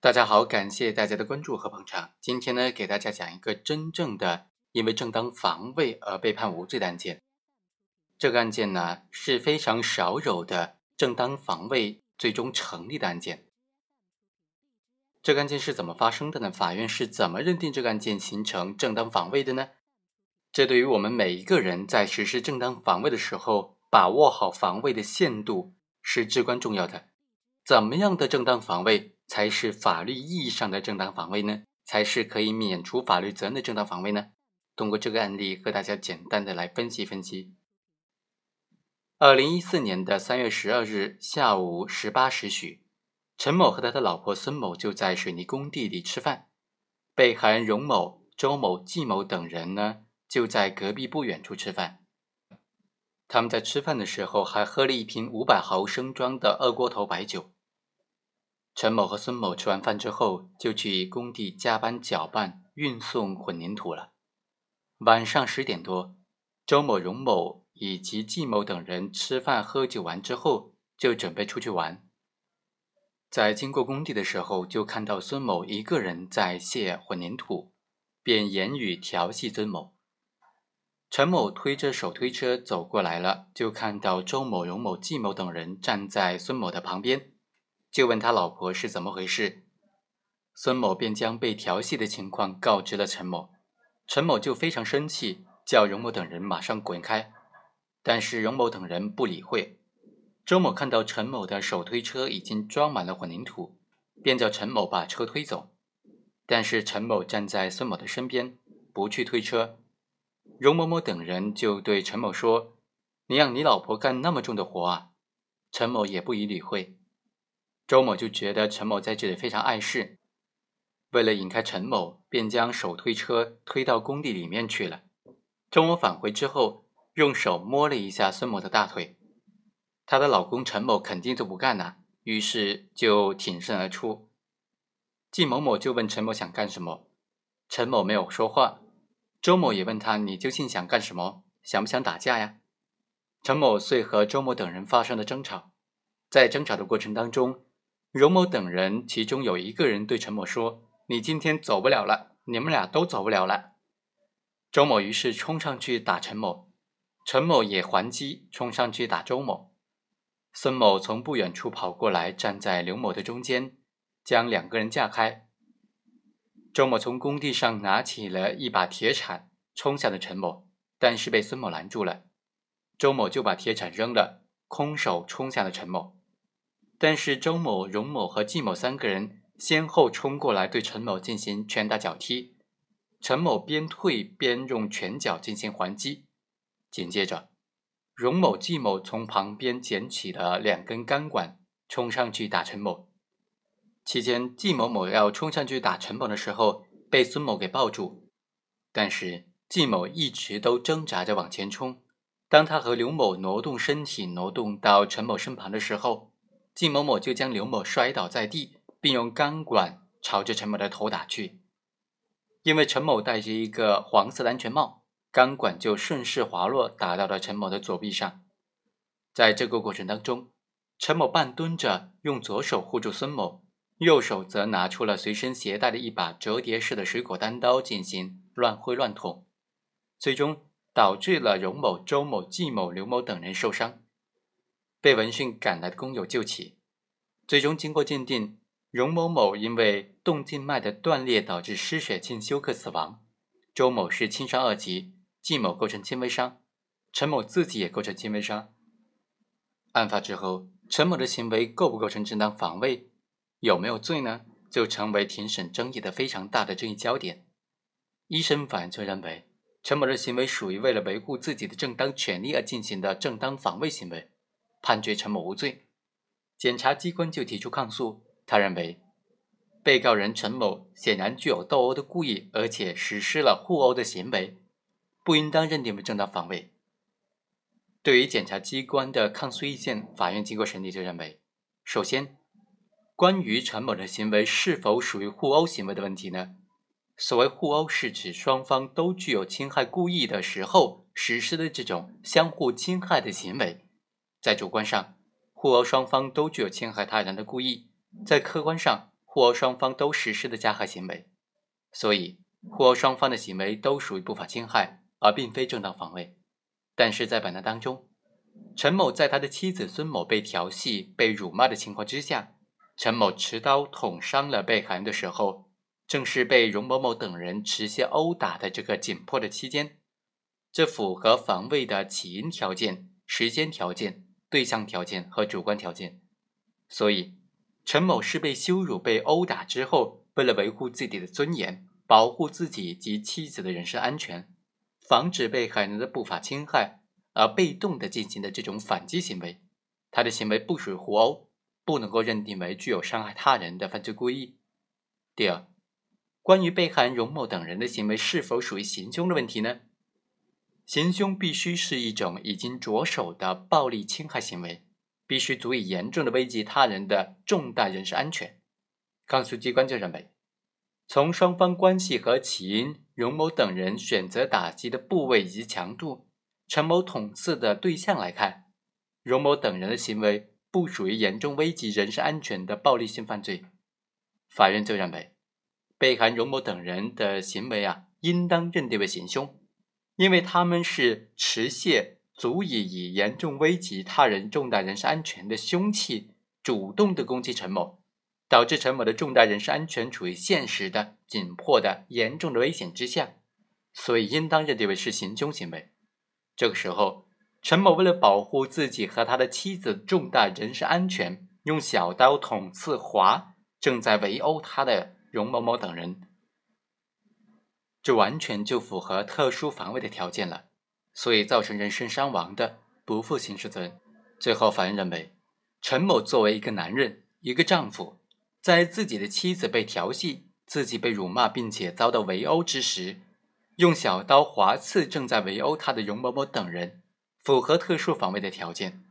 大家好，感谢大家的关注和捧场。今天呢，给大家讲一个真正的因为正当防卫而被判无罪的案件。这个案件呢是非常少有的正当防卫最终成立的案件。这个案件是怎么发生的呢？法院是怎么认定这个案件形成正当防卫的呢？这对于我们每一个人在实施正当防卫的时候，把握好防卫的限度是至关重要的。怎么样的正当防卫？才是法律意义上的正当防卫呢？才是可以免除法律责任的正当防卫呢？通过这个案例和大家简单的来分析分析。二零一四年的三月十二日下午十八时许，陈某和他的老婆孙某就在水泥工地里吃饭，被害人荣某、周某、季某等人呢就在隔壁不远处吃饭。他们在吃饭的时候还喝了一瓶五百毫升装的二锅头白酒。陈某和孙某吃完饭之后，就去工地加班搅拌、运送混凝土了。晚上十点多，周某、荣某以及季某等人吃饭喝酒完之后，就准备出去玩。在经过工地的时候，就看到孙某一个人在卸混凝土，便言语调戏孙某。陈某推着手推车走过来了，就看到周某、荣某、季某等人站在孙某的旁边。就问他老婆是怎么回事，孙某便将被调戏的情况告知了陈某，陈某就非常生气，叫荣某等人马上滚开，但是荣某等人不理会。周某看到陈某的手推车已经装满了混凝土，便叫陈某把车推走，但是陈某站在孙某的身边，不去推车。荣某某等人就对陈某说：“你让你老婆干那么重的活啊？”陈某也不予理会。周某就觉得陈某在这里非常碍事，为了引开陈某，便将手推车推到工地里面去了。周某返回之后，用手摸了一下孙某的大腿，她的老公陈某肯定就不干了，于是就挺身而出。季某某就问陈某想干什么，陈某没有说话。周某也问他：“你究竟想干什么？想不想打架呀？”陈某遂和周某等人发生了争吵，在争吵的过程当中。荣某等人，其中有一个人对陈某说：“你今天走不了了，你们俩都走不了了。”周某于是冲上去打陈某，陈某也还击，冲上去打周某。孙某从不远处跑过来，站在刘某的中间，将两个人架开。周某从工地上拿起了一把铁铲，冲向了陈某，但是被孙某拦住了。周某就把铁铲扔了，空手冲向了陈某。但是周某、荣某和季某三个人先后冲过来，对陈某进行拳打脚踢。陈某边退边用拳脚进行还击。紧接着，荣某、季某从旁边捡起了两根钢管，冲上去打陈某。期间，季某某要冲上去打陈某的时候，被孙某给抱住。但是季某一直都挣扎着往前冲。当他和刘某挪动身体，挪动到陈某身旁的时候，季某某就将刘某摔倒在地，并用钢管朝着陈某的头打去。因为陈某戴着一个黄色的安全帽，钢管就顺势滑落，打到了陈某的左臂上。在这个过程当中，陈某半蹲着，用左手护住孙某，右手则拿出了随身携带的一把折叠式的水果单刀进行乱挥乱捅，最终导致了荣某、周某、季某、刘某等人受伤。被闻讯赶来的工友救起，最终经过鉴定，荣某某因为动静脉的断裂导致失血性休克死亡，周某是轻伤二级，季某构成轻微伤，陈某自己也构成轻微伤。案发之后，陈某的行为构不构成正当防卫，有没有罪呢？就成为庭审争议的非常大的争议焦点。一审法院就认为，陈某的行为属于为了维护自己的正当权利而进行的正当防卫行为。判决陈某无罪，检察机关就提出抗诉。他认为，被告人陈某显然具有斗殴的故意，而且实施了互殴的行为，不应当认定为正当防卫。对于检察机关的抗诉意见，法院经过审理就认为，首先，关于陈某的行为是否属于互殴行为的问题呢？所谓互殴，是指双方都具有侵害故意的时候实施的这种相互侵害的行为。在主观上，互殴双方都具有侵害他人的故意；在客观上，互殴双方都实施的加害行为，所以互殴双方的行为都属于不法侵害，而并非正当防卫。但是在本案当中，陈某在他的妻子孙某被调戏、被辱骂的情况之下，陈某持刀捅伤了被害人的时候，正是被容某某等人持械殴打的这个紧迫的期间，这符合防卫的起因条件、时间条件、对象条件和主观条件。所以，陈某是被羞辱、被殴打之后，为了维护自己的尊严、保护自己及妻子的人身安全，防止被害人的不法侵害。而被动的进行的这种反击行为，他的行为不属于互殴，不能够认定为具有伤害他人的犯罪故意。第二，关于被害人荣某等人的行为是否属于行凶的问题呢？行凶必须是一种已经着手的暴力侵害行为，必须足以严重的危及他人的重大人身安全。抗诉机关就认为，从双方关系和起因，荣某等人选择打击的部位以及强度。陈某捅刺的对象来看，荣某等人的行为不属于严重危及人身安全的暴力性犯罪。法院就认为，被害荣某等人的行为啊，应当认定为行凶，因为他们是持械足以以严重危及他人重大人身安全的凶器，主动的攻击陈某，导致陈某的重大人身安全处于现实的紧迫的严重的危险之下，所以应当认定为是行凶行为。这个时候，陈某为了保护自己和他的妻子重大人身安全，用小刀捅刺划正在围殴他的荣某某等人，这完全就符合特殊防卫的条件了，所以造成人身伤亡的不负刑事责任。最后，法院认为，陈某作为一个男人、一个丈夫，在自己的妻子被调戏、自己被辱骂并且遭到围殴之时。用小刀划刺正在围殴他的容某某等人，符合特殊防卫的条件。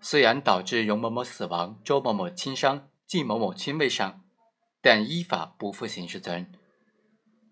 虽然导致容某某死亡、周某某轻伤、季某某轻微伤，但依法不负刑事责任。